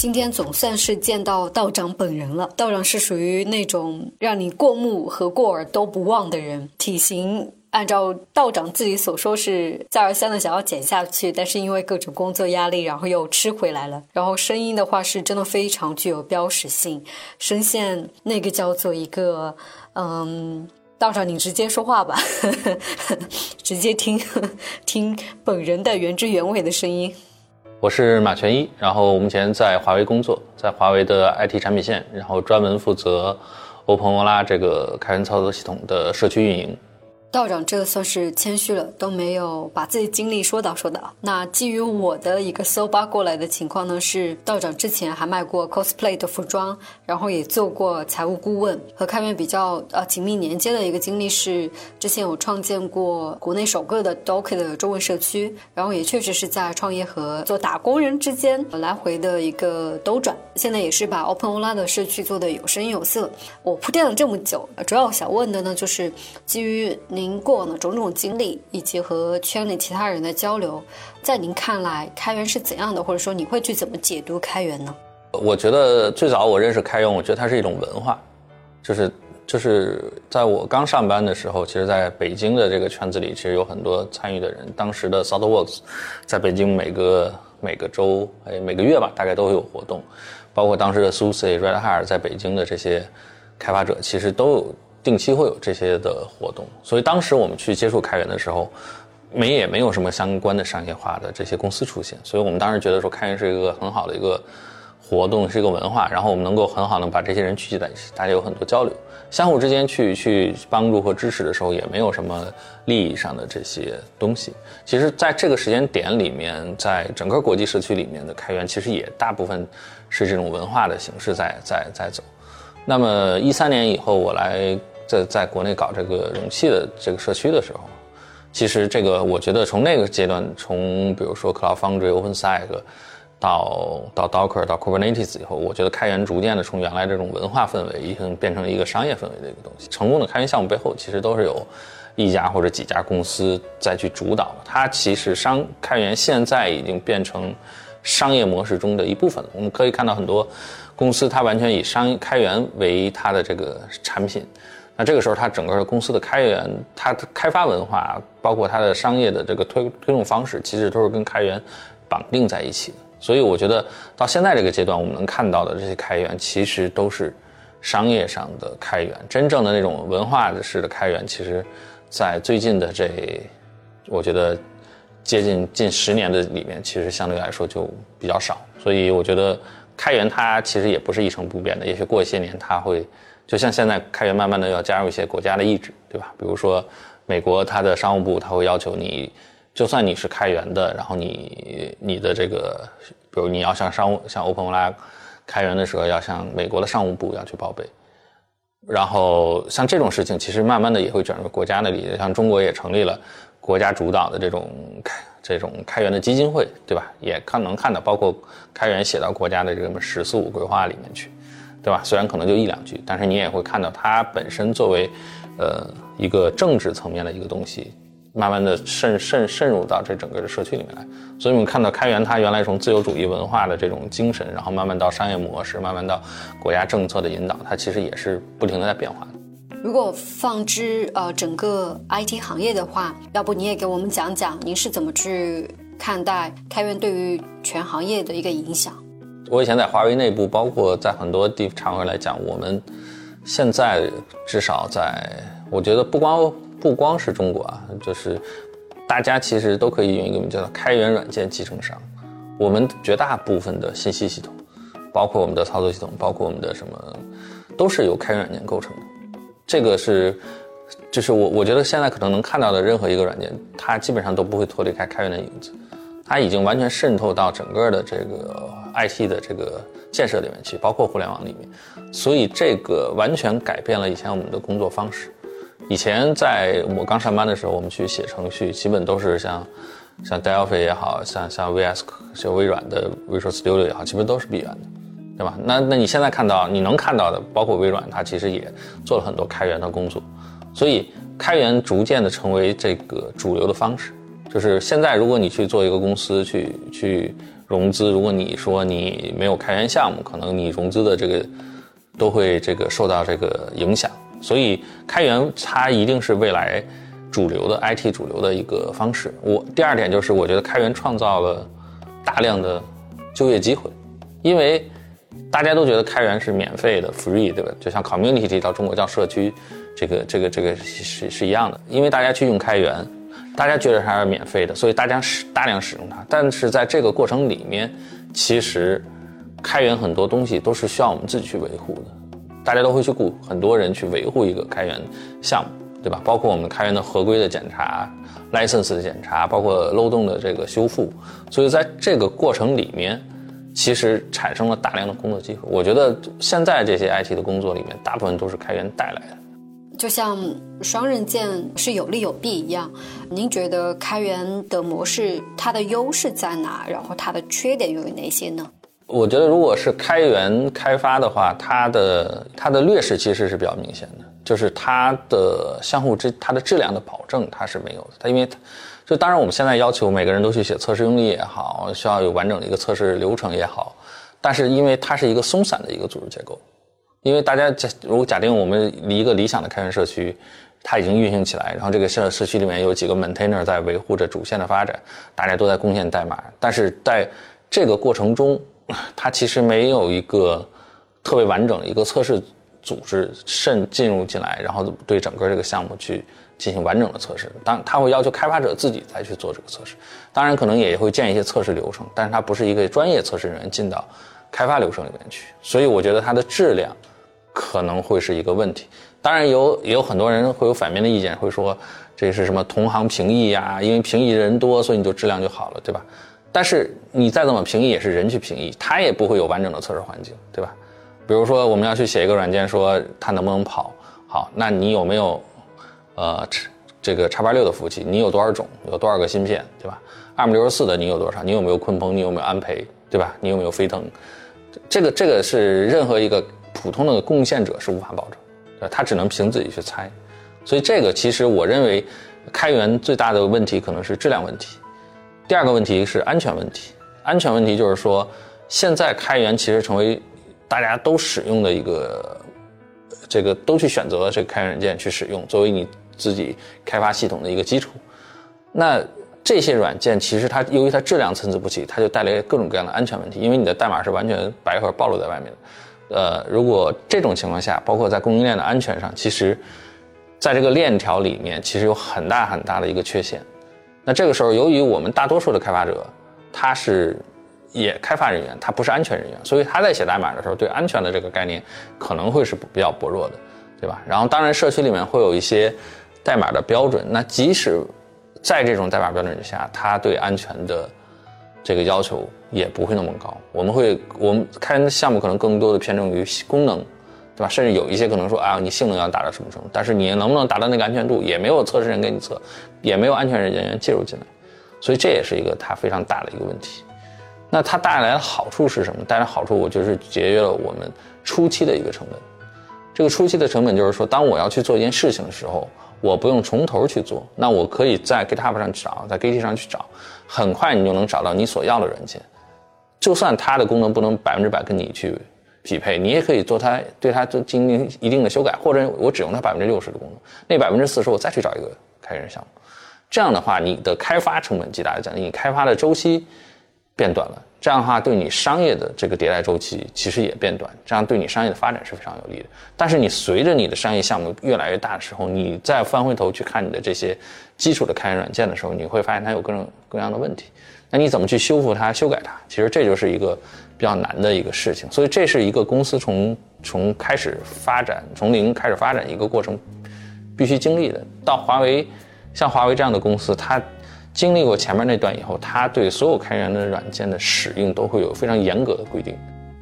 今天总算是见到道长本人了。道长是属于那种让你过目和过耳都不忘的人，体型。按照道长自己所说，是再而三的想要减下去，但是因为各种工作压力，然后又吃回来了。然后声音的话，是真的非常具有标识性，声线那个叫做一个，嗯，道长你直接说话吧，呵 呵直接听听本人的原汁原味的声音。我是马全一，然后目前在华为工作，在华为的 IT 产品线，然后专门负责欧朋、欧拉这个开源操作系统的社区运营。道长，这算是谦虚了，都没有把自己经历说道说道。那基于我的一个搜八过来的情况呢，是道长之前还卖过 cosplay 的服装，然后也做过财务顾问，和开源比较呃紧密连接的一个经历是，之前有创建过国内首个的 Docker 的中文社区，然后也确实是在创业和做打工人之间来回的一个兜转。现在也是把 OpenOla 的社区做的有声有色。我铺垫了这么久，主要想问的呢，就是基于你。您过往的种种经历，以及和圈里其他人的交流，在您看来，开源是怎样的？或者说，你会去怎么解读开源呢？我觉得最早我认识开源，我觉得它是一种文化，就是就是在我刚上班的时候，其实在北京的这个圈子里，其实有很多参与的人。当时的 ThoughtWorks 在北京每个每个周哎每个月吧，大概都会有活动，包括当时的 Susie、Red Hat 在北京的这些开发者，其实都有。定期会有这些的活动，所以当时我们去接触开源的时候，没也没有什么相关的商业化的这些公司出现，所以我们当时觉得说开源是一个很好的一个活动，是一个文化，然后我们能够很好的把这些人聚集在一起，大家有很多交流，相互之间去去帮助和支持的时候，也没有什么利益上的这些东西。其实，在这个时间点里面，在整个国际社区里面的开源，其实也大部分是这种文化的形式在在在走。那么一三年以后，我来。在在国内搞这个容器的这个社区的时候，其实这个我觉得从那个阶段，从比如说 Cloud Foundry、OpenStack 到到 Docker 到 Kubernetes 以后，我觉得开源逐渐的从原来这种文化氛围，已经变成一个商业氛围的一个东西。成功的开源项目背后，其实都是有一家或者几家公司在去主导。它其实商开源现在已经变成商业模式中的一部分了。我们可以看到很多公司，它完全以商开源为它的这个产品。那这个时候，它整个公司的开源、它的开发文化，包括它的商业的这个推推动方式，其实都是跟开源绑定在一起的。所以，我觉得到现在这个阶段，我们能看到的这些开源，其实都是商业上的开源。真正的那种文化式的开源，其实，在最近的这，我觉得接近近十年的里面，其实相对来说就比较少。所以，我觉得开源它其实也不是一成不变的，也许过一些年它会。就像现在开源慢慢的要加入一些国家的意志，对吧？比如说，美国它的商务部它会要求你，就算你是开源的，然后你你的这个，比如你要向商务向 OpenAI 开源的时候，要向美国的商务部要去报备。然后像这种事情，其实慢慢的也会转入国家那里，像中国也成立了国家主导的这种开这种开源的基金会，对吧？也看能看到，包括开源写到国家的这个“十四五”规划里面去。对吧？虽然可能就一两句，但是你也会看到它本身作为，呃，一个政治层面的一个东西，慢慢的渗渗渗入到这整个的社区里面来。所以我们看到开源它原来从自由主义文化的这种精神，然后慢慢到商业模式，慢慢到国家政策的引导，它其实也是不停的在变化的。如果放之呃整个 IT 行业的话，要不你也给我们讲讲您是怎么去看待开源对于全行业的一个影响？我以前在华为内部，包括在很多地场合来讲，我们现在至少在，我觉得不光不光是中国啊，就是大家其实都可以用一个名叫做开源软件集成商。我们绝大部分的信息系统，包括我们的操作系统，包括我们的什么，都是由开源软件构成的。这个是，就是我我觉得现在可能能看到的任何一个软件，它基本上都不会脱离开开源的影子。它已经完全渗透到整个的这个 IT 的这个建设里面去，包括互联网里面，所以这个完全改变了以前我们的工作方式。以前在我刚上班的时候，我们去写程序，基本都是像像 Delphi 也好像像 VS 就微软的 Visual Studio 也好，基本都是闭源的，对吧？那那你现在看到你能看到的，包括微软，它其实也做了很多开源的工作，所以开源逐渐的成为这个主流的方式。就是现在，如果你去做一个公司去去融资，如果你说你没有开源项目，可能你融资的这个都会这个受到这个影响。所以开源它一定是未来主流的 IT 主流的一个方式。我第二点就是，我觉得开源创造了大量的就业机会，因为大家都觉得开源是免费的 free，对吧？就像 community 到中国叫社区，这个这个这个是是一样的，因为大家去用开源。大家觉得它是免费的，所以大家使大量使用它。但是在这个过程里面，其实开源很多东西都是需要我们自己去维护的。大家都会去雇很多人去维护一个开源项目，对吧？包括我们开源的合规的检查、license 的检查，包括漏洞的这个修复。所以在这个过程里面，其实产生了大量的工作机会。我觉得现在这些 IT 的工作里面，大部分都是开源带来的。就像双刃剑是有利有弊一样，您觉得开源的模式它的优势在哪？然后它的缺点又有哪些呢？我觉得如果是开源开发的话，它的它的劣势其实是比较明显的，就是它的相互之它的质量的保证它是没有的。它因为就当然我们现在要求每个人都去写测试用例也好，需要有完整的一个测试流程也好，但是因为它是一个松散的一个组织结构。因为大家假如果假定我们一个理想的开源社区，它已经运行起来，然后这个社社区里面有几个 maintainer 在维护着主线的发展，大家都在贡献代码，但是在这个过程中，它其实没有一个特别完整的一个测试组织渗进入进来，然后对整个这个项目去进行完整的测试。当他会要求开发者自己再去做这个测试，当然可能也会建一些测试流程，但是它不是一个专业测试人员进到开发流程里面去，所以我觉得它的质量。可能会是一个问题，当然有也有很多人会有反面的意见，会说这是什么同行评议呀？因为评议人多，所以你就质量就好了，对吧？但是你再怎么评议，也是人去评议，他也不会有完整的测试环境，对吧？比如说我们要去写一个软件，说它能不能跑好，那你有没有呃这个叉八六的服务器？你有多少种？有多少个芯片，对吧？ARM 六十四的你有多少？你有没有鲲鹏？你有没有安培？对吧？你有没有飞腾？这个这个是任何一个。普通的贡献者是无法保证，呃，他只能凭自己去猜，所以这个其实我认为，开源最大的问题可能是质量问题，第二个问题是安全问题。安全问题就是说，现在开源其实成为大家都使用的一个，这个都去选择这个开源软件去使用，作为你自己开发系统的一个基础。那这些软件其实它由于它质量参差不齐，它就带来各种各样的安全问题，因为你的代码是完全白盒暴露在外面的。呃，如果这种情况下，包括在供应链的安全上，其实，在这个链条里面，其实有很大很大的一个缺陷。那这个时候，由于我们大多数的开发者，他是也开发人员，他不是安全人员，所以他在写代码的时候，对安全的这个概念可能会是比较薄弱的，对吧？然后，当然社区里面会有一些代码的标准，那即使在这种代码标准之下，他对安全的这个要求。也不会那么高，我们会我们开源的项目可能更多的偏重于功能，对吧？甚至有一些可能说啊，你性能要达到什么程度，但是你能不能达到那个安全度，也没有测试人给你测，也没有安全人员介入进来，所以这也是一个它非常大的一个问题。那它带来的好处是什么？带来好处，我就是节约了我们初期的一个成本。这个初期的成本就是说，当我要去做一件事情的时候，我不用从头去做，那我可以在 GitHub 上去找，在 Git 上去找，很快你就能找到你所要的软件。就算它的功能不能百分之百跟你去匹配，你也可以做它，对它做进行一定的修改，或者我只用它百分之六十的功能，那百分之四十我再去找一个开源项目，这样的话，你的开发成本极大的降低，你开发的周期变短了。这样的话，对你商业的这个迭代周期其实也变短，这样对你商业的发展是非常有利的。但是你随着你的商业项目越来越大的时候，你再翻回头去看你的这些基础的开源软件的时候，你会发现它有各种各样的问题。那你怎么去修复它、修改它？其实这就是一个比较难的一个事情。所以这是一个公司从从开始发展、从零开始发展一个过程，必须经历的。到华为，像华为这样的公司，它。经历过前面那段以后，他对所有开源的软件的使用都会有非常严格的规定。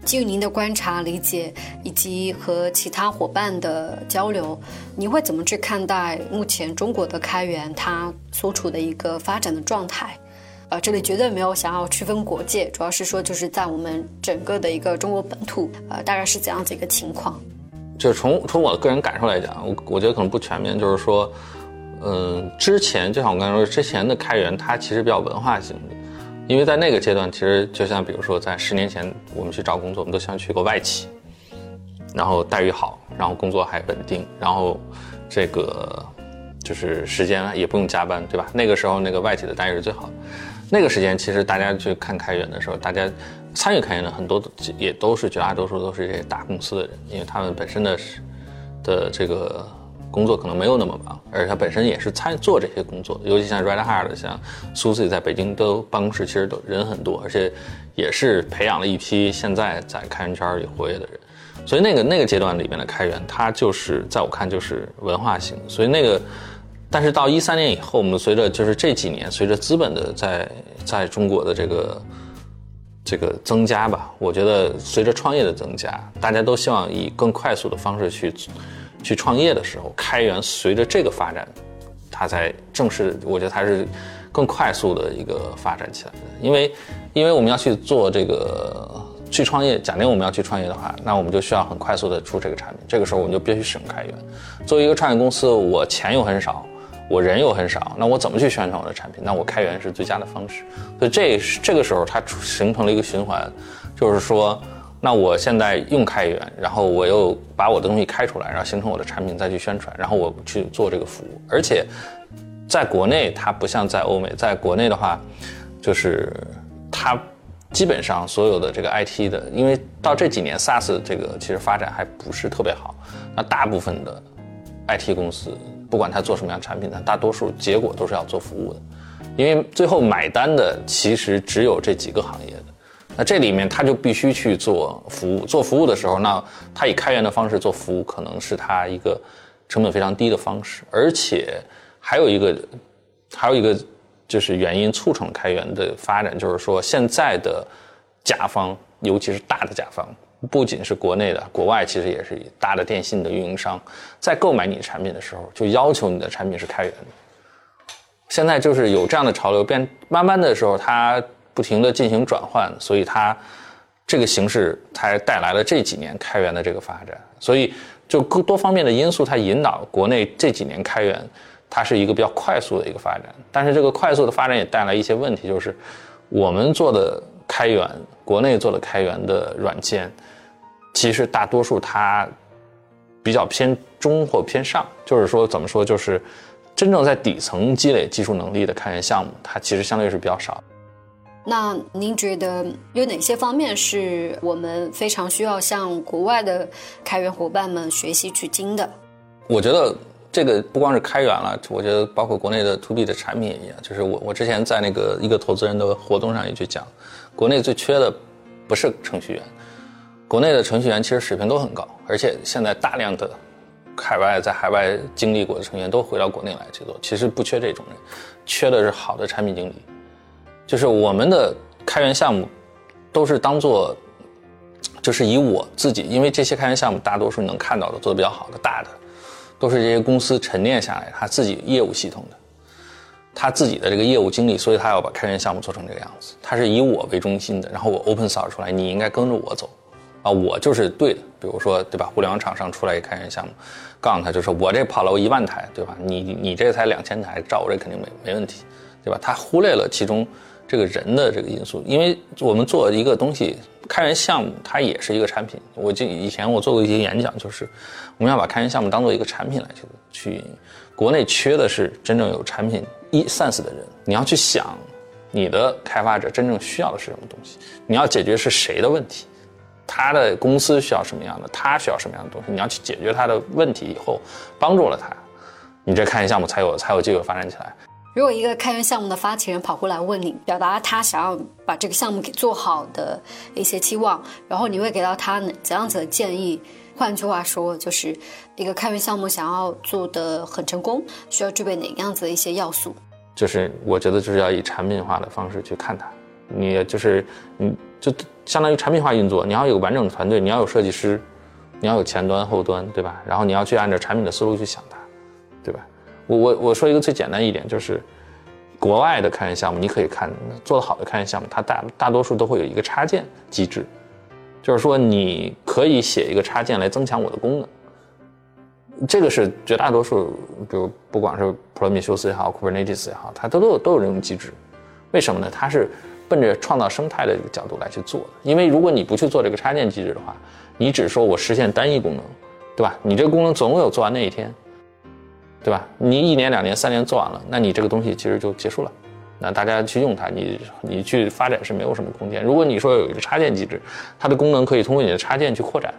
基于您的观察、理解以及和其他伙伴的交流，你会怎么去看待目前中国的开源它所处的一个发展的状态？呃，这里绝对没有想要区分国界，主要是说就是在我们整个的一个中国本土，呃，大概是怎样子一个情况？就是从从我的个人感受来讲，我我觉得可能不全面，就是说。嗯，之前就像我刚才说，之前的开源它其实比较文化型的，因为在那个阶段，其实就像比如说在十年前我们去找工作，我们都想去个外企，然后待遇好，然后工作还稳定，然后这个就是时间也不用加班，对吧？那个时候那个外企的待遇是最好的。那个时间其实大家去看开源的时候，大家参与开源的很多也都是绝大多数都是这些大公司的人，因为他们本身的是的这个。工作可能没有那么忙，而且他本身也是参做这些工作，尤其像 Red hart 像 Susie 在北京的办公室其实都人很多，而且也是培养了一批现在在开源圈里活跃的人，所以那个那个阶段里面的开源，它就是在我看就是文化型，所以那个，但是到一三年以后，我们随着就是这几年随着资本的在在中国的这个这个增加吧，我觉得随着创业的增加，大家都希望以更快速的方式去。去创业的时候，开源随着这个发展，它才正式，我觉得它是更快速的一个发展起来的。因为，因为我们要去做这个去创业，假定我们要去创业的话，那我们就需要很快速的出这个产品。这个时候我们就必须使用开源。作为一个创业公司，我钱又很少，我人又很少，那我怎么去宣传我的产品？那我开源是最佳的方式。所以这这个时候它形成了一个循环，就是说。那我现在用开源，然后我又把我的东西开出来，然后形成我的产品，再去宣传，然后我去做这个服务。而且，在国内它不像在欧美，在国内的话，就是它基本上所有的这个 IT 的，因为到这几年 SaaS 这个其实发展还不是特别好，那大部分的 IT 公司不管它做什么样产品，它大多数结果都是要做服务的，因为最后买单的其实只有这几个行业。那这里面他就必须去做服务，做服务的时候，那他以开源的方式做服务，可能是他一个成本非常低的方式，而且还有一个，还有一个就是原因促成开源的发展，就是说现在的甲方，尤其是大的甲方，不仅是国内的，国外其实也是大的电信的运营商，在购买你的产品的时候，就要求你的产品是开源的。现在就是有这样的潮流，变慢慢的时候，它。不停的进行转换，所以它这个形式才带来了这几年开源的这个发展。所以就更多方面的因素，它引导国内这几年开源，它是一个比较快速的一个发展。但是这个快速的发展也带来一些问题，就是我们做的开源，国内做的开源的软件，其实大多数它比较偏中或偏上，就是说怎么说，就是真正在底层积累技术能力的开源项目，它其实相对是比较少。那您觉得有哪些方面是我们非常需要向国外的开源伙伴们学习取经的？我觉得这个不光是开源了，我觉得包括国内的 to B 的产品也一样。就是我我之前在那个一个投资人的活动上也去讲，国内最缺的不是程序员，国内的程序员其实水平都很高，而且现在大量的海外在海外经历过的程序员都回到国内来去做，其实不缺这种人，缺的是好的产品经理。就是我们的开源项目，都是当做，就是以我自己，因为这些开源项目大多数能看到的做的比较好的大的，都是这些公司沉淀下来他自己业务系统的，他自己的这个业务经历，所以他要把开源项目做成这个样子。他是以我为中心的，然后我 open source 出来，你应该跟着我走，啊，我就是对的。比如说，对吧？互联网厂商出来一开源项目，告诉他就说，我这跑了我一万台，对吧？你你这才两千台，照我这肯定没没问题，对吧？他忽略了其中。这个人的这个因素，因为我们做一个东西，开源项目它也是一个产品。我记以前我做过一些演讲，就是我们要把开源项目当做一个产品来去去。国内缺的是真正有产品一 sense 的人。你要去想，你的开发者真正需要的是什么东西？你要解决是谁的问题？他的公司需要什么样的？他需要什么样的东西？你要去解决他的问题以后，帮助了他，你这开源项目才有才有机会发展起来。如果一个开源项目的发起人跑过来问你，表达他想要把这个项目给做好的一些期望，然后你会给到他怎样子的建议？换句话说，就是一个开源项目想要做的很成功，需要具备哪样子的一些要素？就是我觉得就是要以产品化的方式去看它，你就是你就。相当于产品化运作，你要有完整的团队，你要有设计师，你要有前端后端，对吧？然后你要去按照产品的思路去想它，对吧？我我我说一个最简单一点，就是国外的开源项目，你可以看做得好的开源项目，它大大多数都会有一个插件机制，就是说你可以写一个插件来增强我的功能，这个是绝大多数，比如不管是普罗米修斯也好，Kubernetes 也好，它都都有都有这种机制，为什么呢？它是。奔着创造生态的这个角度来去做的，因为如果你不去做这个插件机制的话，你只说我实现单一功能，对吧？你这个功能总有做完那一天，对吧？你一年、两年、三年做完了，那你这个东西其实就结束了，那大家去用它，你你去发展是没有什么空间。如果你说有一个插件机制，它的功能可以通过你的插件去扩展，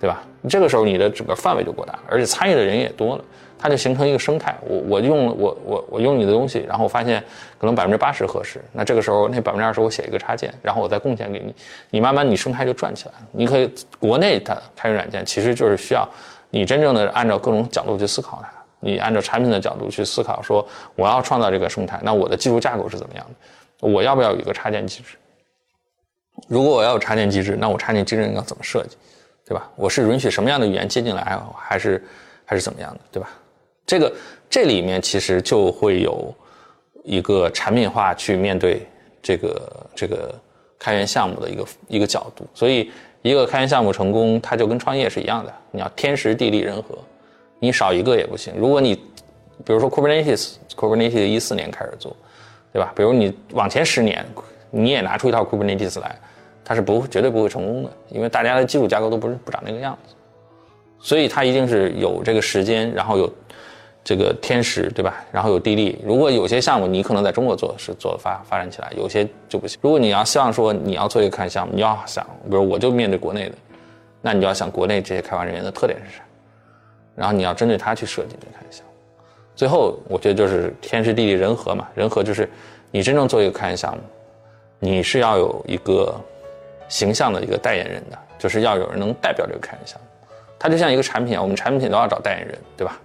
对吧？这个时候你的整个范围就扩大了，而且参与的人也多了。它就形成一个生态，我我用我我我用你的东西，然后我发现可能百分之八十合适，那这个时候那百分之二十我写一个插件，然后我再贡献给你，你慢慢你生态就转起来了。你可以国内的开源软件其实就是需要你真正的按照各种角度去思考它，你按照产品的角度去思考，说我要创造这个生态，那我的技术架构是怎么样的？我要不要有一个插件机制？如果我要有插件机制，那我插件机制要怎么设计，对吧？我是允许什么样的语言接进来，还是还是怎么样的，对吧？这个这里面其实就会有一个产品化去面对这个这个开源项目的一个一个角度，所以一个开源项目成功，它就跟创业是一样的，你要天时地利人和，你少一个也不行。如果你比如说 Kubernetes，Kubernetes 一四年开始做，对吧？比如你往前十年，你也拿出一套 Kubernetes 来，它是不绝对不会成功的，因为大家的基础架构都不是不长那个样子，所以它一定是有这个时间，然后有。这个天时对吧？然后有地利。如果有些项目你可能在中国做是做发发展起来，有些就不行。如果你要希望说你要做一个开源项目，你要想，比如我就面对国内的，那你就要想国内这些开发人员的特点是啥，然后你要针对他去设计这个开源项目。最后我觉得就是天时地利人和嘛，人和就是你真正做一个开源项目，你是要有一个形象的一个代言人的，就是要有人能代表这个开源项目。它就像一个产品，我们产品都要找代言人，对吧？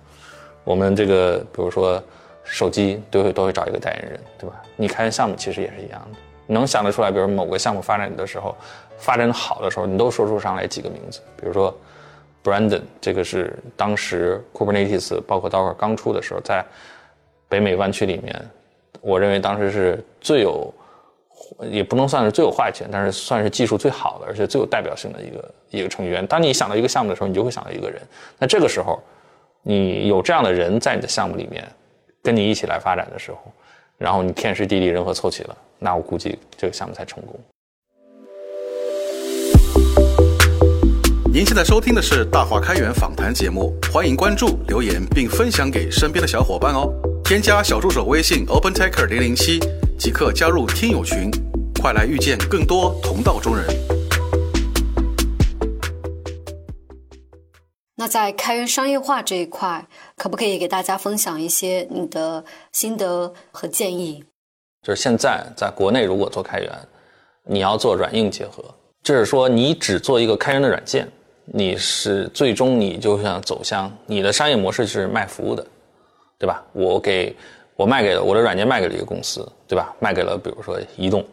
我们这个，比如说手机，都会都会找一个代言人，对吧？你开源项目其实也是一样的，能想得出来，比如某个项目发展的时候，发展好的时候，你都说出上来几个名字，比如说 Brandon，这个是当时 Kubernetes 包括 Docker 刚出的时候，在北美湾区里面，我认为当时是最有，也不能算是最有话语权，但是算是技术最好的，而且最有代表性的一个一个成员。当你想到一个项目的时候，你就会想到一个人，那这个时候。你有这样的人在你的项目里面，跟你一起来发展的时候，然后你天时地利人和凑齐了，那我估计这个项目才成功。您现在收听的是大话开源访谈节目，欢迎关注、留言并分享给身边的小伙伴哦。添加小助手微信 OpenTaker 零零七，即刻加入听友群，快来遇见更多同道中人。那在开源商业化这一块，可不可以给大家分享一些你的心得和建议？就是现在在国内，如果做开源，你要做软硬结合，就是说你只做一个开源的软件，你是最终你就想走向你的商业模式是卖服务的，对吧？我给我卖给了我的软件卖给了一个公司，对吧？卖给了比如说移动，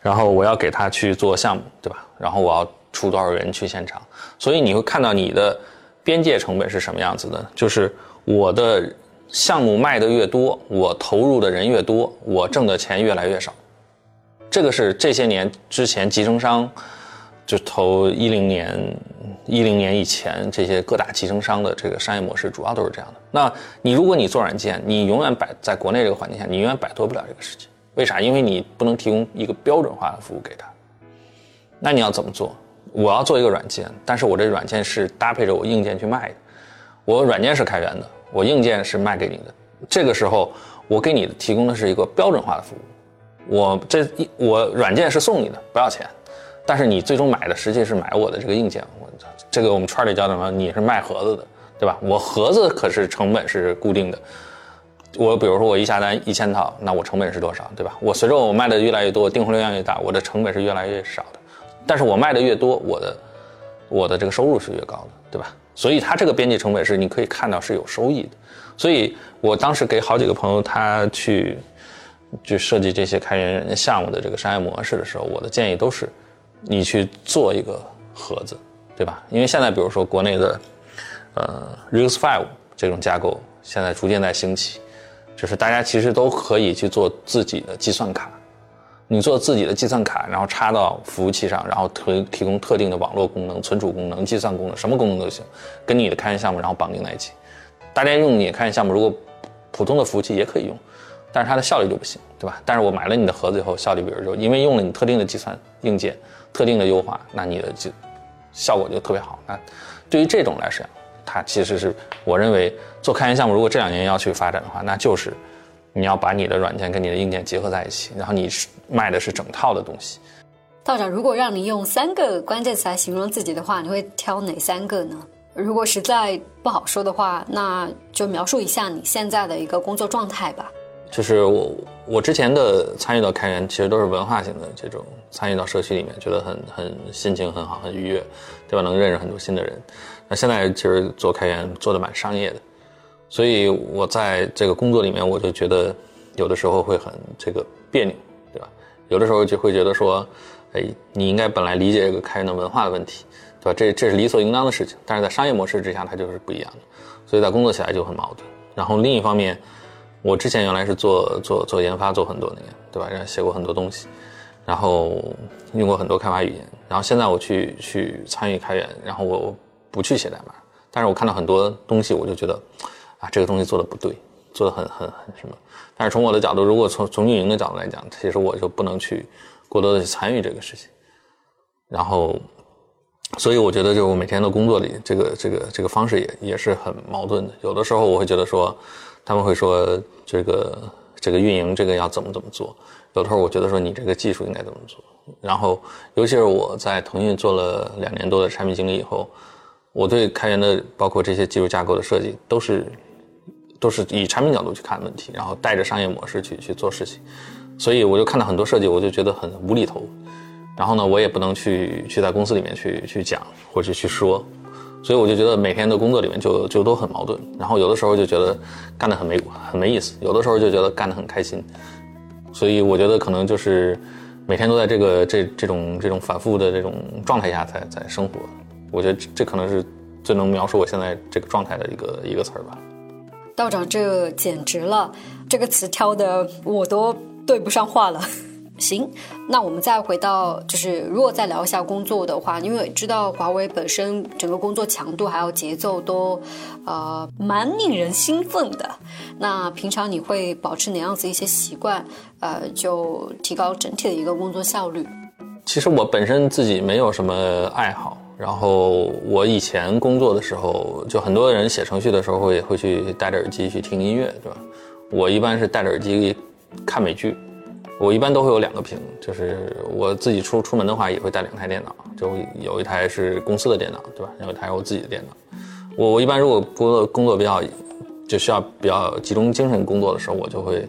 然后我要给他去做项目，对吧？然后我要出多少人去现场，所以你会看到你的。边界成本是什么样子的？就是我的项目卖的越多，我投入的人越多，我挣的钱越来越少。这个是这些年之前集成商，就投一零年、一零年以前这些各大集成商的这个商业模式，主要都是这样的。那你如果你做软件，你永远摆在国内这个环境下，你永远摆脱不了这个事情。为啥？因为你不能提供一个标准化的服务给他。那你要怎么做？我要做一个软件，但是我这软件是搭配着我硬件去卖的。我软件是开源的，我硬件是卖给你的。这个时候，我给你提供的是一个标准化的服务，我这一我软件是送你的，不要钱，但是你最终买的实际是买我的这个硬件。我这个我们圈里叫什么？你是卖盒子的，对吧？我盒子可是成本是固定的。我比如说我一下单一千套，那我成本是多少，对吧？我随着我卖的越来越多，订货量越大，我的成本是越来越少的。但是我卖的越多，我的我的这个收入是越高的，对吧？所以它这个边际成本是你可以看到是有收益的。所以我当时给好几个朋友他去去设计这些开源项目的这个商业模式的时候，我的建议都是你去做一个盒子，对吧？因为现在比如说国内的呃 RISC-V 这种架构现在逐渐在兴起。就是大家其实都可以去做自己的计算卡，你做自己的计算卡，然后插到服务器上，然后提提供特定的网络功能、存储功能、计算功能，什么功能都行，跟你的开源项目然后绑定在一起。大家用你的开源项目，如果普通的服务器也可以用，但是它的效率就不行，对吧？但是我买了你的盒子以后，效率比如说因为用了你特定的计算硬件、特定的优化，那你的就效果就特别好。那对于这种来说。它其实是我认为做开源项目，如果这两年要去发展的话，那就是你要把你的软件跟你的硬件结合在一起，然后你是卖的是整套的东西。道长，如果让你用三个关键词来形容自己的话，你会挑哪三个呢？如果实在不好说的话，那就描述一下你现在的一个工作状态吧。就是我我之前的参与到开源，其实都是文化型的这种参与到社区里面，觉得很很心情很好，很愉悦，对吧？能认识很多新的人。那现在其实做开源做的蛮商业的，所以我在这个工作里面，我就觉得有的时候会很这个别扭，对吧？有的时候就会觉得说，哎，你应该本来理解这个开源的文化的问题，对吧？这这是理所应当的事情，但是在商业模式之下，它就是不一样的，所以在工作起来就很矛盾。然后另一方面，我之前原来是做做做研发做很多年，对吧？然后写过很多东西，然后用过很多开发语言，然后现在我去去参与开源，然后我。不去写代码，但是我看到很多东西，我就觉得，啊，这个东西做的不对，做的很很很什么。但是从我的角度，如果从从运营的角度来讲，其实我就不能去过多的去参与这个事情。然后，所以我觉得，就我每天的工作里，这个这个这个方式也也是很矛盾的。有的时候我会觉得说，他们会说这个这个运营这个要怎么怎么做。有的时候我觉得说，你这个技术应该怎么做。然后，尤其是我在腾讯做了两年多的产品经理以后。我对开源的包括这些技术架构的设计，都是都是以产品角度去看问题，然后带着商业模式去去做事情，所以我就看到很多设计，我就觉得很无厘头。然后呢，我也不能去去在公司里面去去讲或者去说，所以我就觉得每天的工作里面就就都很矛盾。然后有的时候就觉得干得很没很没意思，有的时候就觉得干得很开心。所以我觉得可能就是每天都在这个这这种这种反复的这种状态下在在生活。我觉得这可能是最能描述我现在这个状态的一个一个词儿吧。道长，这简直了，这个词挑的我都对不上话了。行，那我们再回到，就是如果再聊一下工作的话，因为知道华为本身整个工作强度还有节奏都，呃，蛮令人兴奋的。那平常你会保持哪样子一些习惯，呃，就提高整体的一个工作效率？其实我本身自己没有什么爱好。然后我以前工作的时候，就很多人写程序的时候会会去戴着耳机去听音乐，对吧？我一般是戴着耳机看美剧。我一般都会有两个屏，就是我自己出出门的话也会带两台电脑，就有一台是公司的电脑，对吧？有一台我自己的电脑。我我一般如果工作工作比较就需要比较集中精神工作的时候，我就会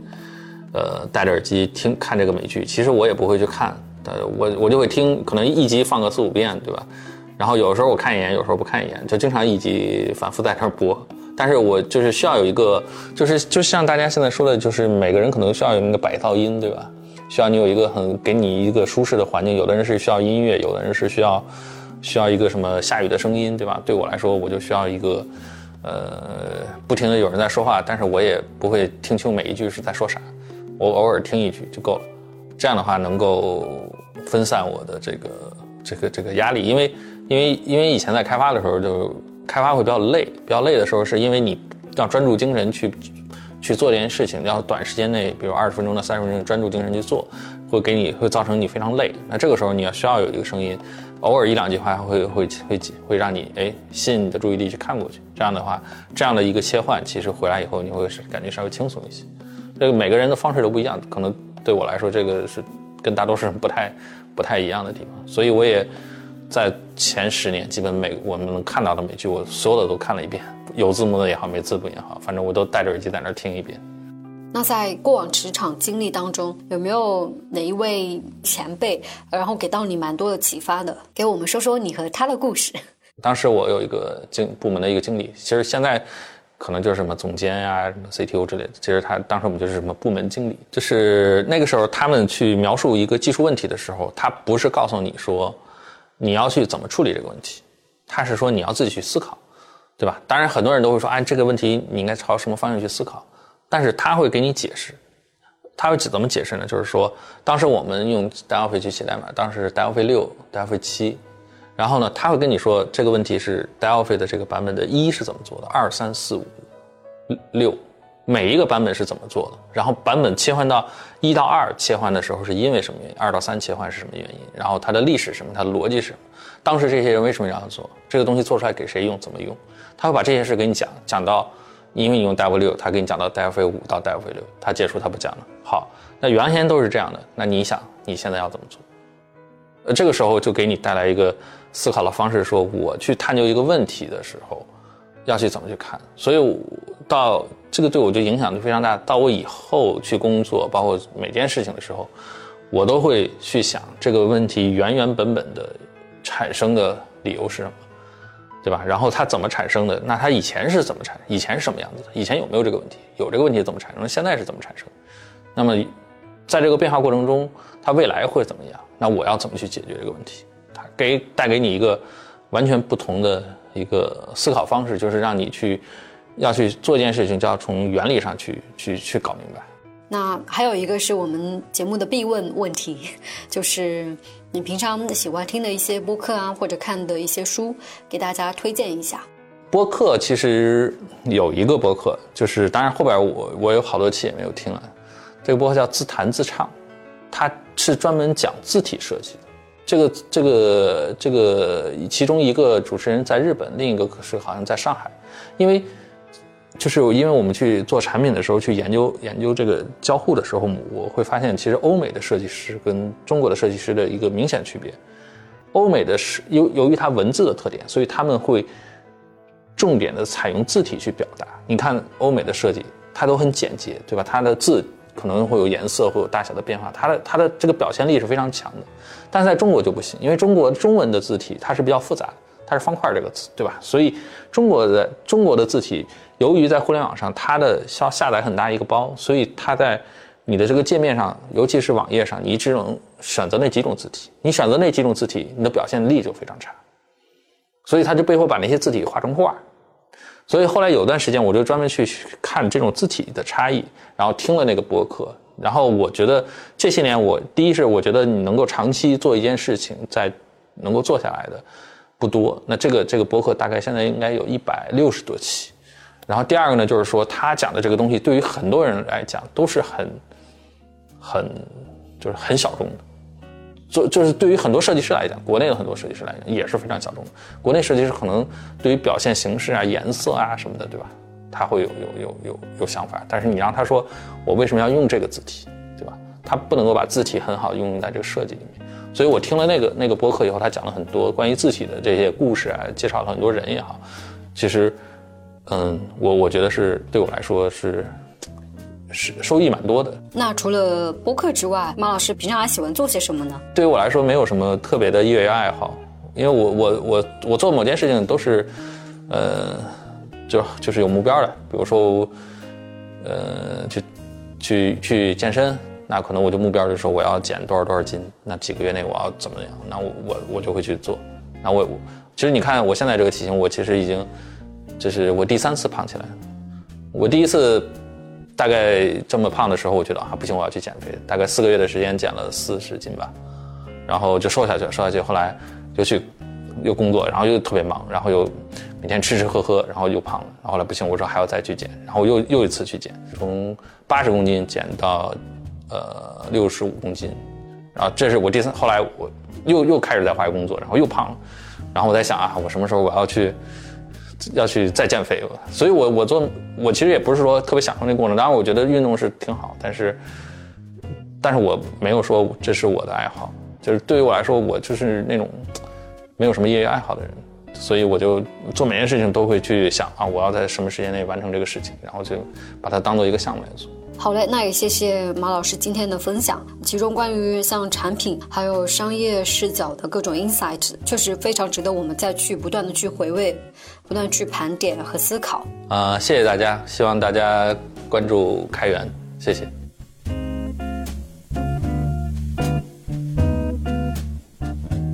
呃戴着耳机听看这个美剧。其实我也不会去看，呃我我就会听，可能一集放个四五遍，对吧？然后有时候我看一眼，有时候不看一眼，就经常一集反复在那播。但是我就是需要有一个，就是就像大家现在说的，就是每个人可能需要有那个白噪音，对吧？需要你有一个很给你一个舒适的环境。有的人是需要音乐，有的人是需要需要一个什么下雨的声音，对吧？对我来说，我就需要一个呃不停的有人在说话，但是我也不会听清每一句是在说啥，我偶尔听一句就够了。这样的话能够分散我的这个这个这个压力，因为。因为因为以前在开发的时候，就开发会比较累，比较累的时候，是因为你要专注精神去去做这件事情，要短时间内，比如二十分钟到三十分钟专注精神去做，会给你会造成你非常累。那这个时候你要需要有一个声音，偶尔一两句话会会会会让你哎吸引你的注意力去看过去。这样的话，这样的一个切换，其实回来以后你会感觉稍微轻松一些。这个每个人的方式都不一样，可能对我来说，这个是跟大多数人不太不太一样的地方。所以我也在前十年，基本每我们能看到的美剧，我所有的都看了一遍，有字幕的也好，没字幕也好，反正我都戴着耳机在那儿听一遍。那在过往职场经历当中，有没有哪一位前辈，然后给到你蛮多的启发的？给我们说说你和他的故事。当时我有一个经部门的一个经理，其实现在可能就是什么总监呀、什么 CTO 之类的。其实他当时我们就是什么部门经理，就是那个时候他们去描述一个技术问题的时候，他不是告诉你说你要去怎么处理这个问题，他是说你要自己去思考，对吧？当然很多人都会说，哎，这个问题你应该朝什么方向去思考。但是他会给你解释，他会怎么解释呢？就是说，当时我们用 Delphi 去写代码，当时是 Delphi 六、Delphi 七，然后呢，他会跟你说这个问题是 Delphi 的这个版本的一是怎么做的，二三四五六，每一个版本是怎么做的，然后版本切换到一到二切换的时候是因为什么原因，二到三切换是什么原因，然后它的历史什么，它的逻辑是什么，当时这些人为什么这样做，这个东西做出来给谁用，怎么用，他会把这些事给你讲，讲到。因为你用 Delphi 六，他给你讲到 Delphi 五到 Delphi 六，他结束他不讲了。好，那原先都是这样的，那你想你现在要怎么做？呃，这个时候就给你带来一个思考的方式，说我去探究一个问题的时候，要去怎么去看。所以我到这个对我就影响就非常大。到我以后去工作，包括每件事情的时候，我都会去想这个问题原原本本的产生的理由是什么。对吧？然后它怎么产生的？那它以前是怎么产？以前是什么样子的？以前有没有这个问题？有这个问题怎么产生？现在是怎么产生？那么，在这个变化过程中，它未来会怎么样？那我要怎么去解决这个问题？它给带给你一个完全不同的一个思考方式，就是让你去要去做一件事情，就要从原理上去去去搞明白。那还有一个是我们节目的必问问题，就是。你平常喜欢听的一些播客啊，或者看的一些书，给大家推荐一下。播客其实有一个播客，就是当然后边我我有好多期也没有听了。这个播客叫自弹自唱，它是专门讲字体设计的。这个这个这个其中一个主持人在日本，另一个可是好像在上海，因为。就是因为我们去做产品的时候，去研究研究这个交互的时候，我会发现，其实欧美的设计师跟中国的设计师的一个明显区别。欧美的是由由于它文字的特点，所以他们会重点的采用字体去表达。你看欧美的设计，它都很简洁，对吧？它的字可能会有颜色，会有大小的变化，它的它的这个表现力是非常强的。但在中国就不行，因为中国中文的字体它是比较复杂的，它是方块这个字，对吧？所以中国的中国的字体。由于在互联网上，它的下下载很大一个包，所以它在你的这个界面上，尤其是网页上，你只能选择那几种字体。你选择那几种字体，你的表现力就非常差。所以它就背后把那些字体画成画。所以后来有段时间，我就专门去看这种字体的差异，然后听了那个播客。然后我觉得这些年，我第一是我觉得你能够长期做一件事情，在能够做下来的不多。那这个这个博客大概现在应该有一百六十多期。然后第二个呢，就是说他讲的这个东西，对于很多人来讲都是很、很就是很小众的，就就是对于很多设计师来讲，国内的很多设计师来讲也是非常小众的。国内设计师可能对于表现形式啊、颜色啊什么的，对吧？他会有有有有有想法，但是你让他说我为什么要用这个字体，对吧？他不能够把字体很好用在这个设计里面。所以我听了那个那个播客以后，他讲了很多关于自己的这些故事啊，介绍了很多人也好，其实。嗯，我我觉得是对我来说是是收益蛮多的。那除了播客之外，马老师平常还喜欢做些什么呢？对于我来说，没有什么特别的业余爱好，因为我我我我做某件事情都是，呃，就就是有目标的。比如说，呃，去去去健身，那可能我就目标就是说我要减多少多少斤，那几个月内我要怎么样？那我我我就会去做。那我其实你看我现在这个体型，我其实已经。就是我第三次胖起来。我第一次大概这么胖的时候，我觉得啊不行，我要去减肥。大概四个月的时间减了四十斤吧，然后就瘦下去了，瘦下去。后来就去又工作，然后又特别忙，然后又每天吃吃喝喝，然后又胖了。然后后来不行，我说还要再去减，然后又又一次去减，从八十公斤减到呃六十五公斤。然后这是我第三，后来我又又开始在华为工作，然后又胖了。然后我在想啊，我什么时候我要去？要去再减肥了，所以我我做我其实也不是说特别享受那个过程，当然我觉得运动是挺好，但是但是我没有说这是我的爱好，就是对于我来说，我就是那种没有什么业余爱好的人，所以我就做每件事情都会去想啊，我要在什么时间内完成这个事情，然后就把它当做一个项目来做。好嘞，那也谢谢马老师今天的分享。其中关于像产品还有商业视角的各种 insight，确实非常值得我们再去不断的去回味，不断去盘点和思考。啊、谢谢大家，希望大家关注开源，谢谢。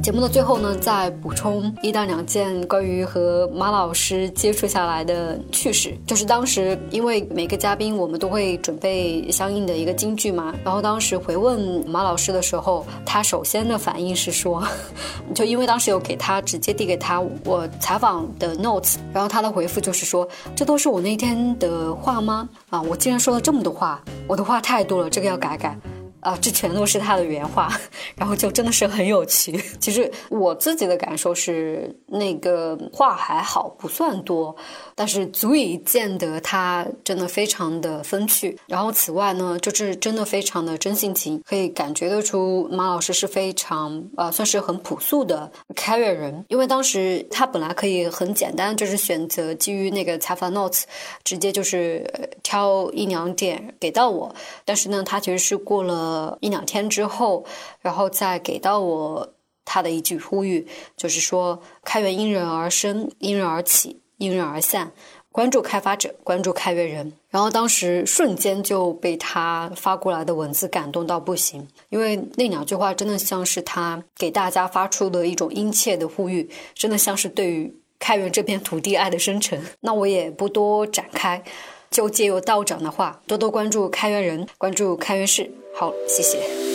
节目的最后呢，再补充一到两件关于和马老师接触下来的趣事。就是当时因为每个嘉宾我们都会准备相应的一个金句嘛，然后当时回问马老师的时候，他首先的反应是说，就因为当时有给他直接递给他我采访的 notes，然后他的回复就是说，这都是我那天的话吗？啊，我竟然说了这么多话，我的话太多了，这个要改改。啊，这全都是他的原话，然后就真的是很有趣。其实我自己的感受是，那个话还好，不算多，但是足以见得他真的非常的风趣。然后此外呢，就是真的非常的真性情，可以感觉得出马老师是非常呃，算是很朴素的开源人。因为当时他本来可以很简单，就是选择基于那个采访 notes，直接就是挑一两点给到我，但是呢，他其实是过了。呃，一两天之后，然后再给到我他的一句呼吁，就是说开源因人而生，因人而起，因人而散，关注开发者，关注开源人。然后当时瞬间就被他发过来的文字感动到不行，因为那两句话真的像是他给大家发出的一种殷切的呼吁，真的像是对于开源这片土地爱的深沉。那我也不多展开，就借由道长的话，多多关注开源人，关注开源事。好，谢谢。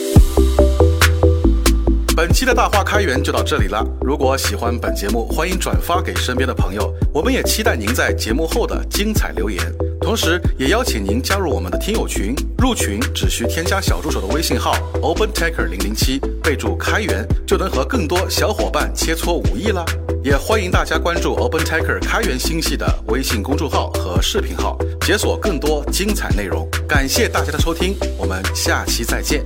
本期的大话开源就到这里了。如果喜欢本节目，欢迎转发给身边的朋友。我们也期待您在节目后的精彩留言，同时也邀请您加入我们的听友群。入群只需添加小助手的微信号 OpenTaker 零零七，备注开源，就能和更多小伙伴切磋武艺啦。也欢迎大家关注 OpenTaker 开源星系的微信公众号和视频号，解锁更多精彩内容。感谢大家的收听，我们下期再见。